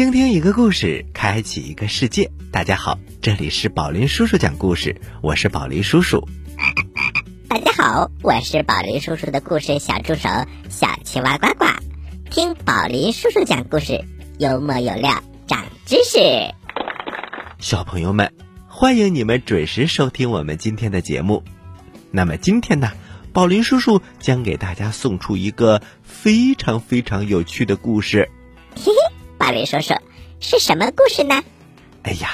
倾听一个故事，开启一个世界。大家好，这里是宝林叔叔讲故事，我是宝林叔叔。大家好，我是宝林叔叔的故事小助手小青蛙呱呱。听宝林叔叔讲故事，幽默有料，长知识。小朋友们，欢迎你们准时收听我们今天的节目。那么今天呢，宝林叔叔将给大家送出一个非常非常有趣的故事。嘿嘿，宝林叔叔是什么故事呢？哎呀，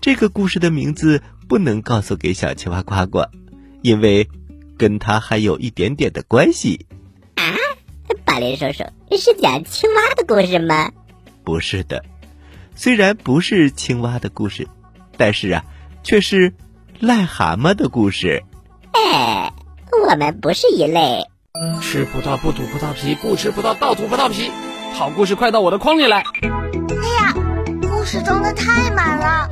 这个故事的名字不能告诉给小青蛙呱呱，因为跟它还有一点点的关系。啊，宝林叔叔是讲青蛙的故事吗？不是的，虽然不是青蛙的故事，但是啊，却是癞蛤蟆的故事。哎，我们不是一类。吃葡萄不吐葡萄皮，不吃葡萄倒吐葡萄皮。好故事快到我的筐里来！哎呀，故事装的太满了。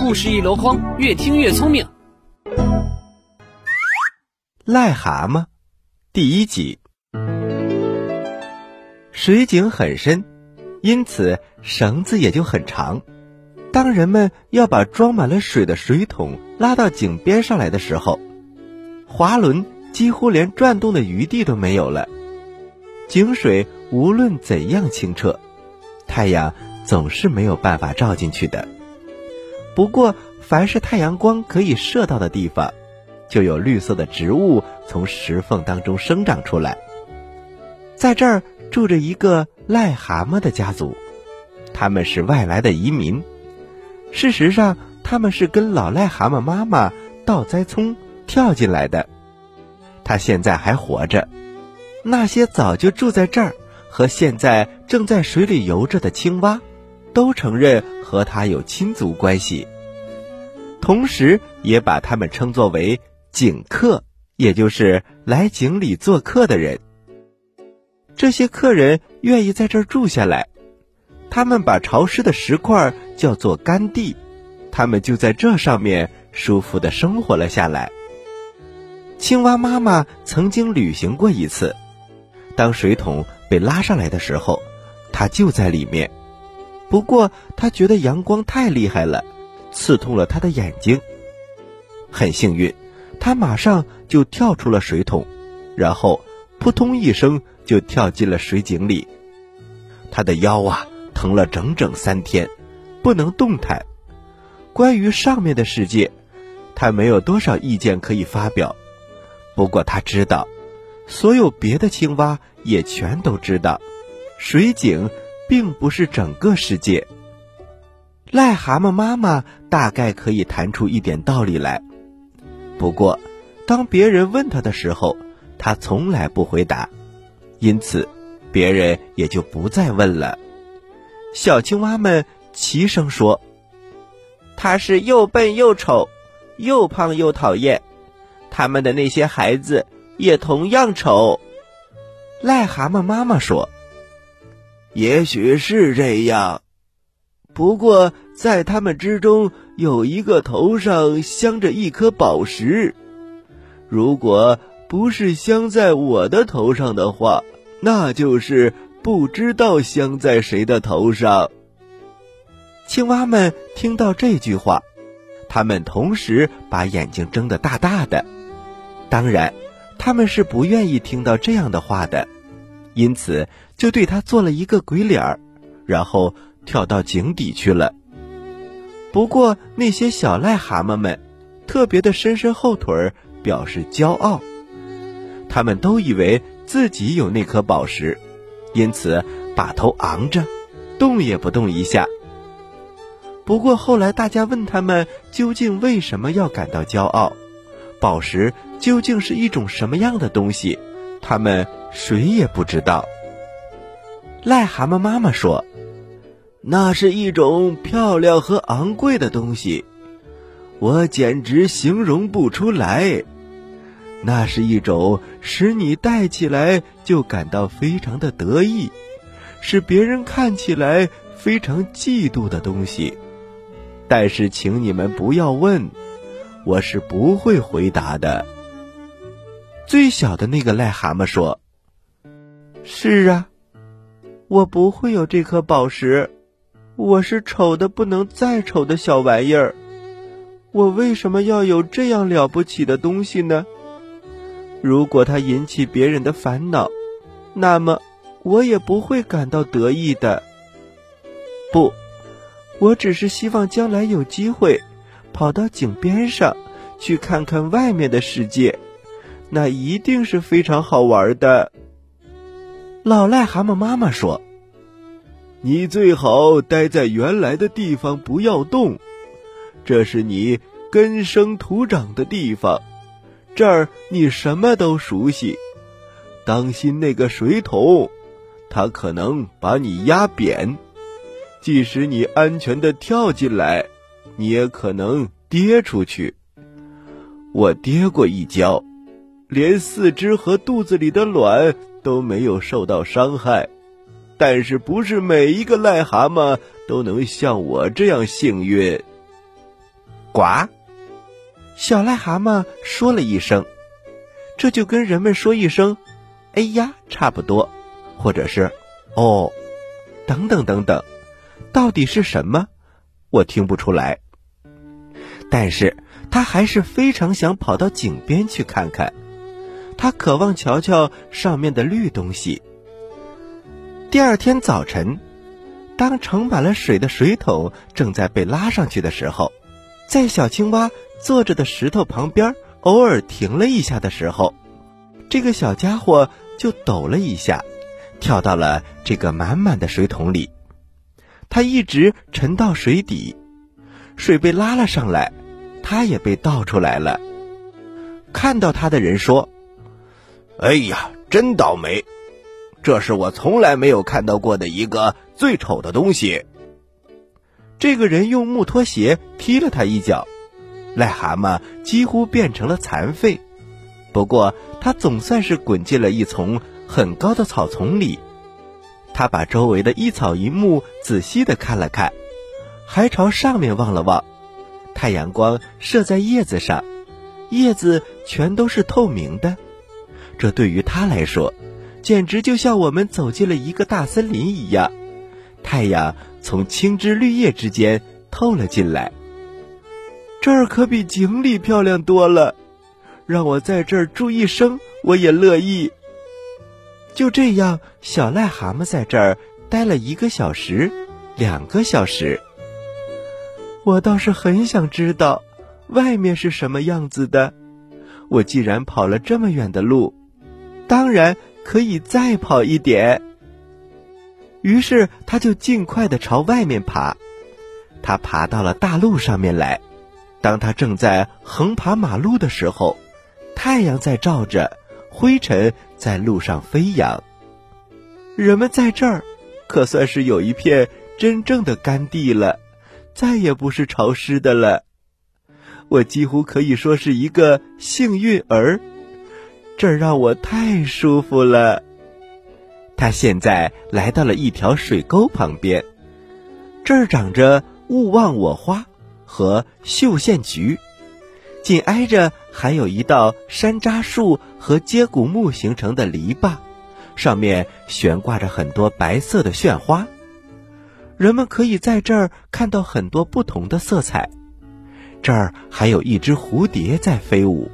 故事一箩筐，越听越聪明。癞蛤蟆，第一集。水井很深，因此绳子也就很长。当人们要把装满了水的水桶拉到井边上来的时候，滑轮几乎连转动的余地都没有了。井水无论怎样清澈，太阳总是没有办法照进去的。不过，凡是太阳光可以射到的地方，就有绿色的植物从石缝当中生长出来。在这儿住着一个癞蛤蟆的家族，他们是外来的移民。事实上，他们是跟老癞蛤蟆妈妈倒栽葱跳进来的。他现在还活着。那些早就住在这儿和现在正在水里游着的青蛙，都承认和他有亲族关系，同时也把他们称作为井客，也就是来井里做客的人。这些客人愿意在这儿住下来，他们把潮湿的石块叫做干地，他们就在这上面舒服的生活了下来。青蛙妈妈曾经旅行过一次。当水桶被拉上来的时候，他就在里面。不过他觉得阳光太厉害了，刺痛了他的眼睛。很幸运，他马上就跳出了水桶，然后扑通一声就跳进了水井里。他的腰啊疼了整整三天，不能动弹。关于上面的世界，他没有多少意见可以发表。不过他知道。所有别的青蛙也全都知道，水井并不是整个世界。癞蛤蟆妈妈大概可以谈出一点道理来，不过，当别人问他的时候，他从来不回答，因此，别人也就不再问了。小青蛙们齐声说：“他是又笨又丑，又胖又讨厌，他们的那些孩子。”也同样丑，癞蛤蟆妈妈说：“也许是这样，不过在他们之中有一个头上镶着一颗宝石，如果不是镶在我的头上的话，那就是不知道镶在谁的头上。”青蛙们听到这句话，他们同时把眼睛睁得大大的，当然。他们是不愿意听到这样的话的，因此就对他做了一个鬼脸儿，然后跳到井底去了。不过那些小癞蛤蟆们特别的伸伸后腿儿，表示骄傲。他们都以为自己有那颗宝石，因此把头昂着，动也不动一下。不过后来大家问他们究竟为什么要感到骄傲。宝石究竟是一种什么样的东西？他们谁也不知道。癞蛤蟆妈妈说：“那是一种漂亮和昂贵的东西，我简直形容不出来。那是一种使你戴起来就感到非常的得意，使别人看起来非常嫉妒的东西。但是，请你们不要问。”我是不会回答的。最小的那个癞蛤蟆说：“是啊，我不会有这颗宝石，我是丑的不能再丑的小玩意儿，我为什么要有这样了不起的东西呢？如果它引起别人的烦恼，那么我也不会感到得意的。不，我只是希望将来有机会跑到井边上去看看外面的世界，那一定是非常好玩的。老癞蛤蟆妈妈说。你最好待在原来的地方，不要动。这是你根生土长的地方，这儿你什么都熟悉。当心那个水桶，它可能把你压扁。即使你安全的跳进来，你也可能跌出去。我跌过一跤，连四肢和肚子里的卵都没有受到伤害。但是不是每一个癞蛤蟆都能像我这样幸运？呱！小癞蛤蟆说了一声，这就跟人们说一声“哎呀”差不多，或者是“哦”，等等等等，到底是什么？我听不出来。但是他还是非常想跑到井边去看看，他渴望瞧瞧上面的绿东西。第二天早晨，当盛满了水的水桶正在被拉上去的时候，在小青蛙坐着的石头旁边偶尔停了一下的时候，这个小家伙就抖了一下，跳到了这个满满的水桶里。他一直沉到水底，水被拉了上来，他也被倒出来了。看到他的人说：“哎呀，真倒霉！”这是我从来没有看到过的一个最丑的东西。这个人用木拖鞋踢了他一脚，癞蛤蟆几乎变成了残废。不过他总算是滚进了一丛很高的草丛里。他把周围的一草一木仔细的看了看，还朝上面望了望。太阳光射在叶子上，叶子全都是透明的。这对于他来说。简直就像我们走进了一个大森林一样，太阳从青枝绿叶之间透了进来。这儿可比井里漂亮多了，让我在这儿住一生我也乐意。就这样，小癞蛤蟆在这儿待了一个小时，两个小时。我倒是很想知道，外面是什么样子的。我既然跑了这么远的路，当然。可以再跑一点。于是他就尽快的朝外面爬。他爬到了大路上面来。当他正在横爬马路的时候，太阳在照着，灰尘在路上飞扬。人们在这儿，可算是有一片真正的干地了，再也不是潮湿的了。我几乎可以说是一个幸运儿。这儿让我太舒服了。他现在来到了一条水沟旁边，这儿长着勿忘我花和绣线菊，紧挨着还有一道山楂树和接骨木形成的篱笆，上面悬挂着很多白色的炫花。人们可以在这儿看到很多不同的色彩。这儿还有一只蝴蝶在飞舞。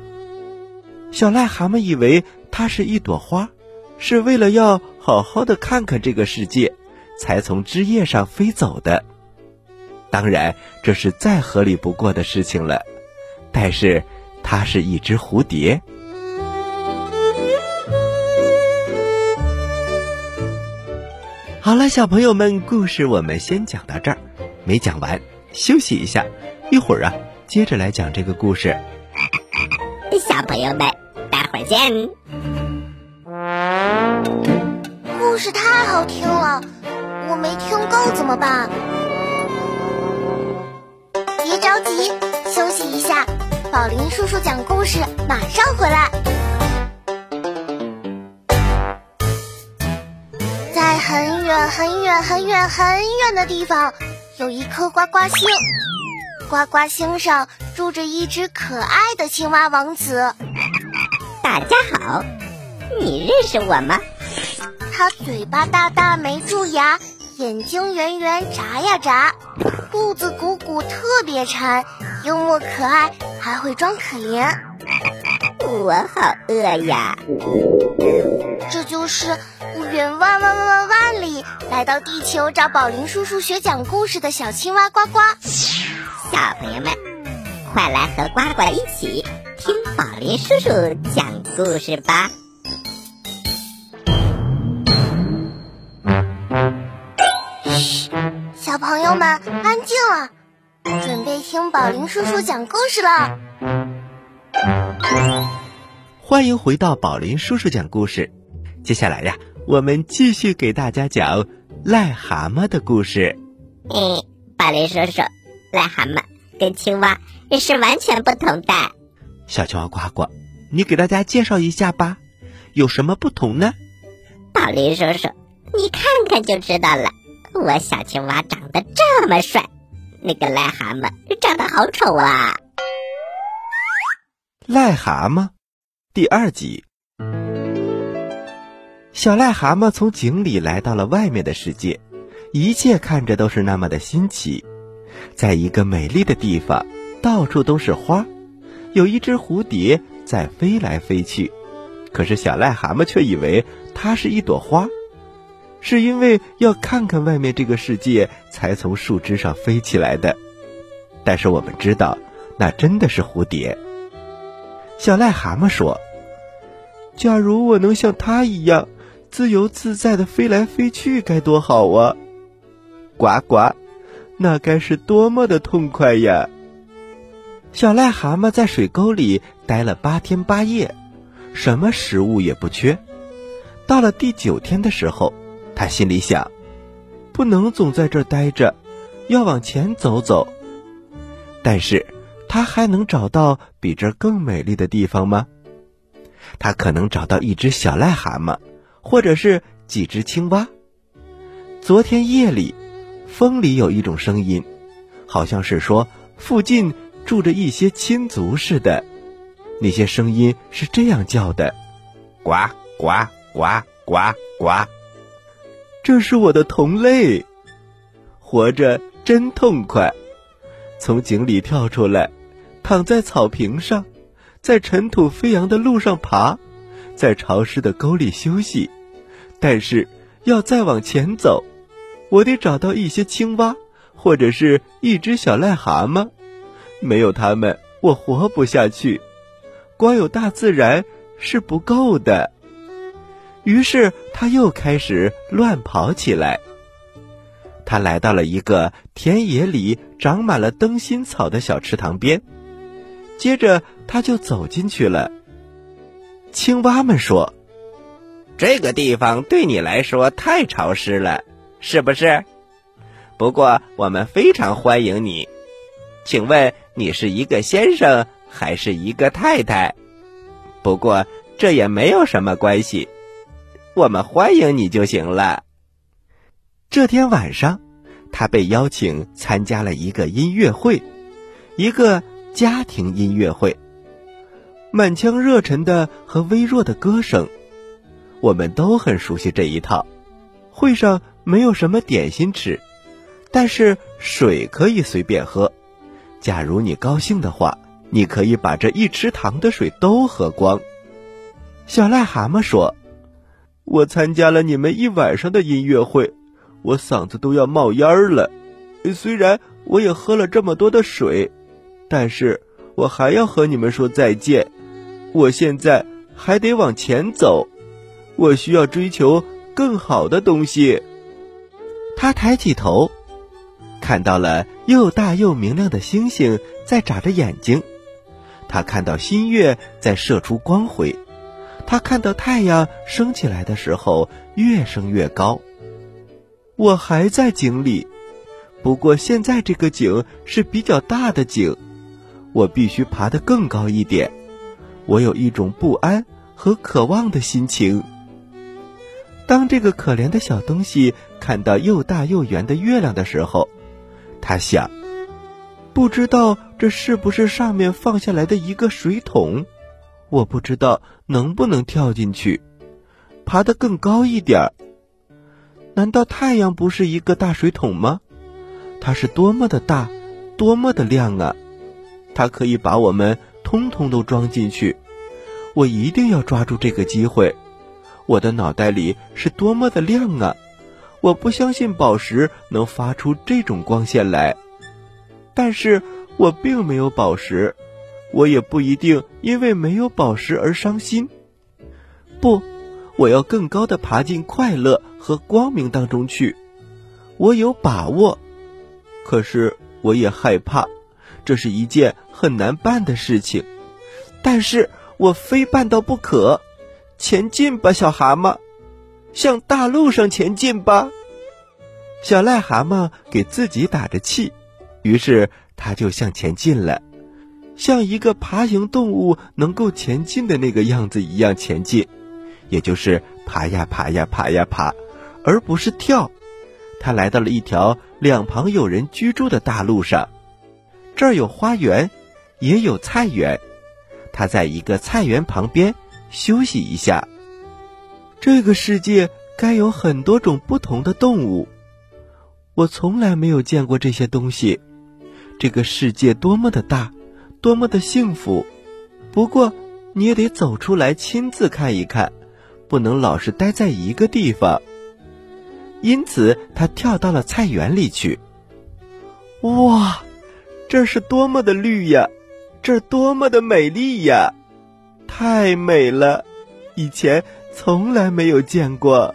小癞蛤蟆以为它是一朵花，是为了要好好的看看这个世界，才从枝叶上飞走的。当然，这是再合理不过的事情了。但是，它是一只蝴蝶。好了，小朋友们，故事我们先讲到这儿，没讲完，休息一下，一会儿啊，接着来讲这个故事。小朋友们，会儿见。故事太好听了，我没听够怎么办？别着急，休息一下。宝林叔叔讲故事，马上回来。在很远很远很远很远的地方，有一颗呱呱星。呱呱星上住着一只可爱的青蛙王子。大家好，你认识我吗？他嘴巴大大没蛀牙，眼睛圆圆眨呀眨，肚子鼓鼓特别馋，幽默可爱，还会装可怜。我好饿呀！这就是远万万万万万里来到地球找宝林叔叔学讲故事的小青蛙呱呱。小朋友们，快来和呱呱一起听宝林叔叔讲故事吧！嘘，小朋友们安静了，准备听宝林叔叔讲故事了。欢迎回到宝林叔叔讲故事。接下来呀，我们继续给大家讲癞蛤蟆的故事。嗯，宝林叔叔，癞蛤蟆跟青蛙是完全不同的。小青蛙呱呱，你给大家介绍一下吧，有什么不同呢？宝林叔叔，你看看就知道了。我小青蛙长得这么帅，那个癞蛤蟆长得好丑啊！癞蛤蟆，第二集。小癞蛤蟆从井里来到了外面的世界，一切看着都是那么的新奇。在一个美丽的地方，到处都是花，有一只蝴蝶在飞来飞去。可是小癞蛤蟆却以为它是一朵花。是因为要看看外面这个世界，才从树枝上飞起来的。但是我们知道，那真的是蝴蝶。小癞蛤蟆说：“假如我能像它一样，自由自在的飞来飞去，该多好啊！”呱呱，那该是多么的痛快呀！小癞蛤蟆在水沟里待了八天八夜，什么食物也不缺。到了第九天的时候，他心里想：“不能总在这儿待着，要往前走走。”但是，他还能找到比这更美丽的地方吗？他可能找到一只小癞蛤蟆，或者是几只青蛙。昨天夜里，风里有一种声音，好像是说附近住着一些亲族似的。那些声音是这样叫的：“呱呱呱呱呱。”这是我的同类，活着真痛快。从井里跳出来，躺在草坪上，在尘土飞扬的路上爬，在潮湿的沟里休息。但是要再往前走，我得找到一些青蛙，或者是一只小癞蛤蟆。没有他们，我活不下去。光有大自然是不够的。于是他又开始乱跑起来。他来到了一个田野里长满了灯芯草的小池塘边，接着他就走进去了。青蛙们说：“这个地方对你来说太潮湿了，是不是？不过我们非常欢迎你。请问你是一个先生还是一个太太？不过这也没有什么关系。”我们欢迎你就行了。这天晚上，他被邀请参加了一个音乐会，一个家庭音乐会。满腔热忱的和微弱的歌声，我们都很熟悉这一套。会上没有什么点心吃，但是水可以随便喝。假如你高兴的话，你可以把这一池塘的水都喝光。小癞蛤蟆说。我参加了你们一晚上的音乐会，我嗓子都要冒烟了。虽然我也喝了这么多的水，但是我还要和你们说再见。我现在还得往前走，我需要追求更好的东西。他抬起头，看到了又大又明亮的星星在眨着眼睛，他看到新月在射出光辉。他看到太阳升起来的时候越升越高。我还在井里，不过现在这个井是比较大的井，我必须爬得更高一点。我有一种不安和渴望的心情。当这个可怜的小东西看到又大又圆的月亮的时候，他想：不知道这是不是上面放下来的一个水桶。我不知道能不能跳进去，爬得更高一点儿。难道太阳不是一个大水桶吗？它是多么的大，多么的亮啊！它可以把我们通通都装进去。我一定要抓住这个机会。我的脑袋里是多么的亮啊！我不相信宝石能发出这种光线来。但是我并没有宝石，我也不一定因为没有宝石而伤心。不，我要更高的爬进快乐和光明当中去。我有把握。可是我也害怕，这是一件很难办的事情，但是我非办到不可。前进吧，小蛤蟆，向大路上前进吧。小癞蛤蟆给自己打着气，于是他就向前进了，像一个爬行动物能够前进的那个样子一样前进，也就是爬呀爬呀爬呀爬，而不是跳。他来到了一条两旁有人居住的大路上，这儿有花园，也有菜园。他在一个菜园旁边休息一下。这个世界该有很多种不同的动物，我从来没有见过这些东西。这个世界多么的大，多么的幸福。不过你也得走出来亲自看一看，不能老是待在一个地方。因此，他跳到了菜园里去。哇，这是多么的绿呀！这多么的美丽呀！太美了，以前从来没有见过。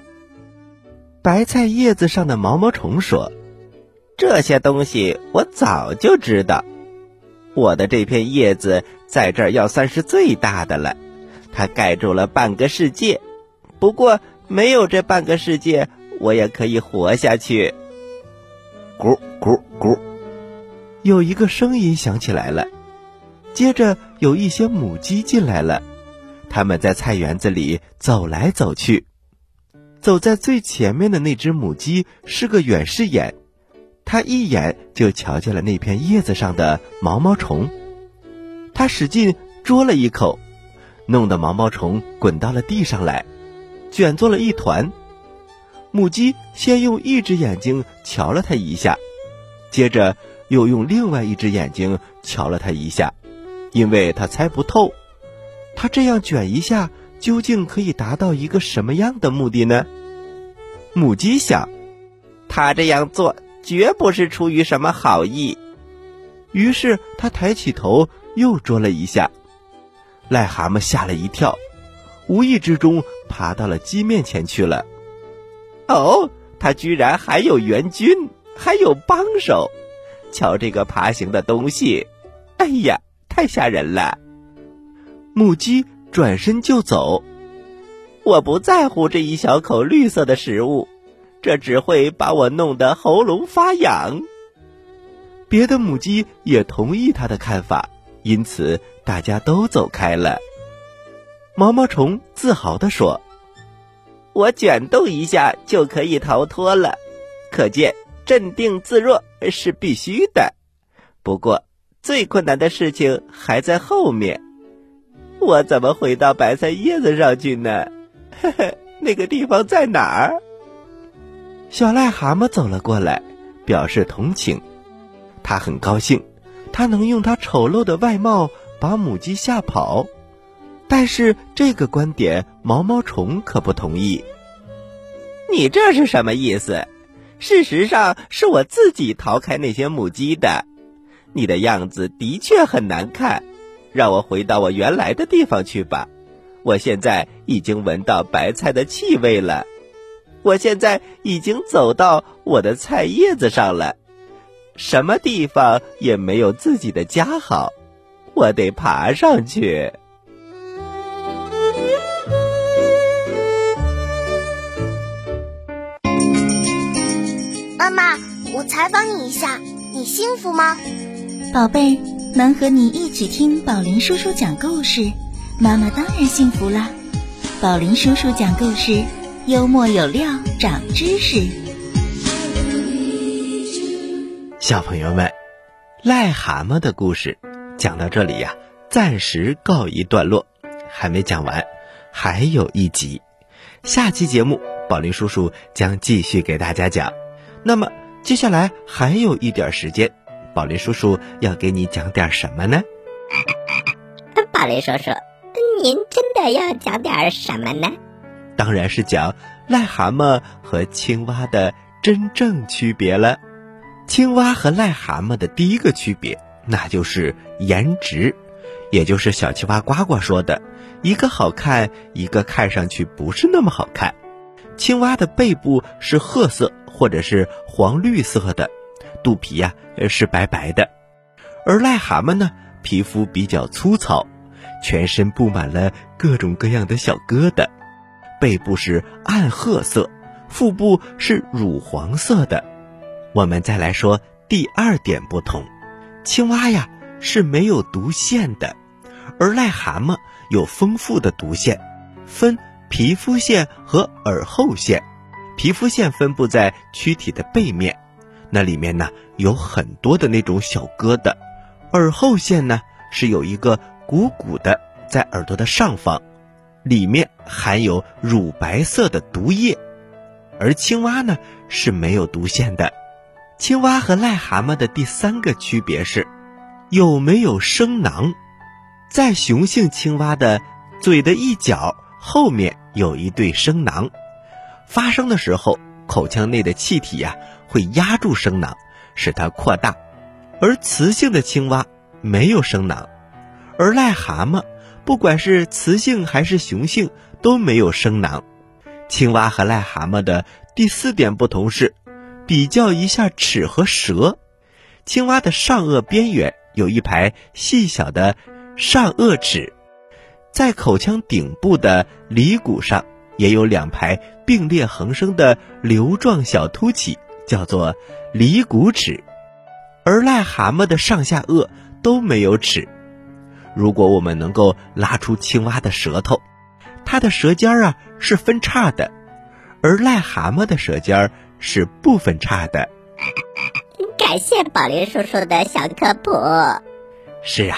白菜叶子上的毛毛虫说：“这些东西我早就知道。我的这片叶子在这儿要算是最大的了，它盖住了半个世界。不过，没有这半个世界。”我也可以活下去。咕咕咕，有一个声音响起来了。接着有一些母鸡进来了，他们在菜园子里走来走去。走在最前面的那只母鸡是个远视眼，它一眼就瞧见了那片叶子上的毛毛虫。它使劲啄了一口，弄得毛毛虫滚到了地上来，卷作了一团。母鸡先用一只眼睛瞧了它一下，接着又用另外一只眼睛瞧了它一下，因为它猜不透，它这样卷一下究竟可以达到一个什么样的目的呢？母鸡想，它这样做绝不是出于什么好意，于是它抬起头又啄了一下，癞蛤蟆吓了一跳，无意之中爬到了鸡面前去了。哦，他居然还有援军，还有帮手！瞧这个爬行的东西，哎呀，太吓人了！母鸡转身就走。我不在乎这一小口绿色的食物，这只会把我弄得喉咙发痒。别的母鸡也同意他的看法，因此大家都走开了。毛毛虫自豪地说。我卷动一下就可以逃脱了，可见镇定自若是必须的。不过最困难的事情还在后面，我怎么回到白菜叶子上去呢？嘿嘿，那个地方在哪儿？小癞蛤蟆走了过来，表示同情。他很高兴，他能用他丑陋的外貌把母鸡吓跑。但是这个观点，毛毛虫可不同意。你这是什么意思？事实上是我自己逃开那些母鸡的。你的样子的确很难看，让我回到我原来的地方去吧。我现在已经闻到白菜的气味了，我现在已经走到我的菜叶子上了。什么地方也没有自己的家好，我得爬上去。妈妈，我采访你一下，你幸福吗？宝贝，能和你一起听宝林叔叔讲故事，妈妈当然幸福啦。宝林叔叔讲故事，幽默有料，长知识。小朋友们，癞蛤蟆的故事讲到这里呀，暂时告一段落，还没讲完，还有一集。下期节目。宝林叔叔将继续给大家讲。那么接下来还有一点时间，宝林叔叔要给你讲点什么呢？宝林叔叔，您真的要讲点什么呢？当然是讲癞蛤蟆和青蛙的真正区别了。青蛙和癞蛤蟆的第一个区别，那就是颜值，也就是小青蛙呱呱说的，一个好看，一个看上去不是那么好看。青蛙的背部是褐色或者是黄绿色的，肚皮呀是白白的，而癞蛤蟆呢，皮肤比较粗糙，全身布满了各种各样的小疙瘩，背部是暗褐色，腹部是乳黄色的。我们再来说第二点不同，青蛙呀是没有毒腺的，而癞蛤蟆有丰富的毒腺，分皮肤腺和耳后腺。皮肤腺分布在躯体的背面，那里面呢有很多的那种小疙瘩；耳后线呢是有一个鼓鼓的在耳朵的上方，里面含有乳白色的毒液，而青蛙呢是没有毒腺的。青蛙和癞蛤蟆的第三个区别是，有没有声囊，在雄性青蛙的嘴的一角后面有一对声囊，发声的时候，口腔内的气体呀会压住声囊，使它扩大；而雌性的青蛙没有声囊，而癞蛤蟆不管是雌性还是雄性都没有声囊。青蛙和癞蛤蟆的第四点不同是。比较一下齿和舌，青蛙的上颚边缘有一排细小的上颚齿，在口腔顶部的里骨上也有两排并列横生的瘤状小凸起，叫做犁骨齿。而癞蛤蟆的上下颚都没有齿。如果我们能够拉出青蛙的舌头，它的舌尖啊是分叉的，而癞蛤蟆的舌尖是不分叉的。感谢宝林叔叔的小科普。是啊，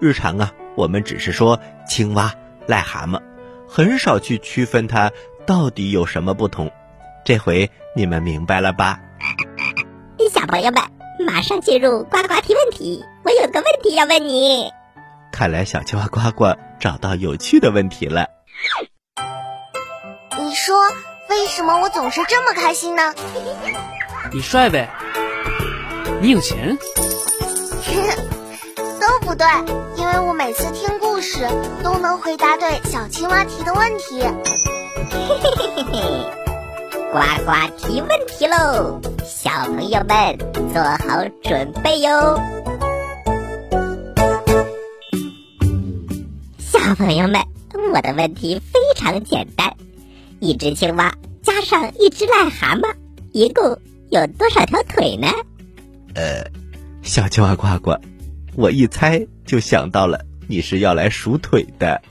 日常啊，我们只是说青蛙、癞蛤蟆，很少去区分它到底有什么不同。这回你们明白了吧？小朋友们，马上进入呱呱提问题。我有个问题要问你。看来小青蛙呱呱找到有趣的问题了。你说。为什么我总是这么开心呢？你帅呗，你有钱，都不对，因为我每次听故事都能回答对小青蛙提的问题。嘿嘿嘿嘿嘿，呱呱提问题喽，小朋友们做好准备哟。小朋友们，我的问题非常简单。一只青蛙加上一只癞蛤蟆，一共有多少条腿呢？呃，小青蛙呱呱，我一猜就想到了你是要来数腿的。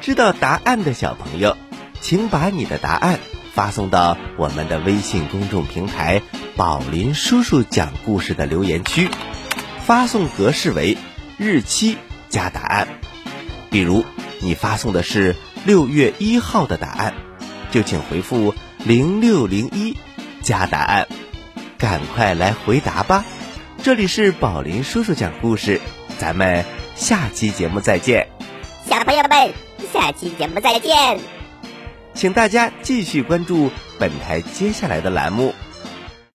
知道答案的小朋友，请把你的答案发送到我们的微信公众平台“宝林叔叔讲故事”的留言区，发送格式为日期加答案。比如你发送的是六月一号的答案。就请回复零六零一加答案，赶快来回答吧！这里是宝林叔叔讲故事，咱们下期节目再见。小朋友们，下期节目再见。请大家继续关注本台接下来的栏目。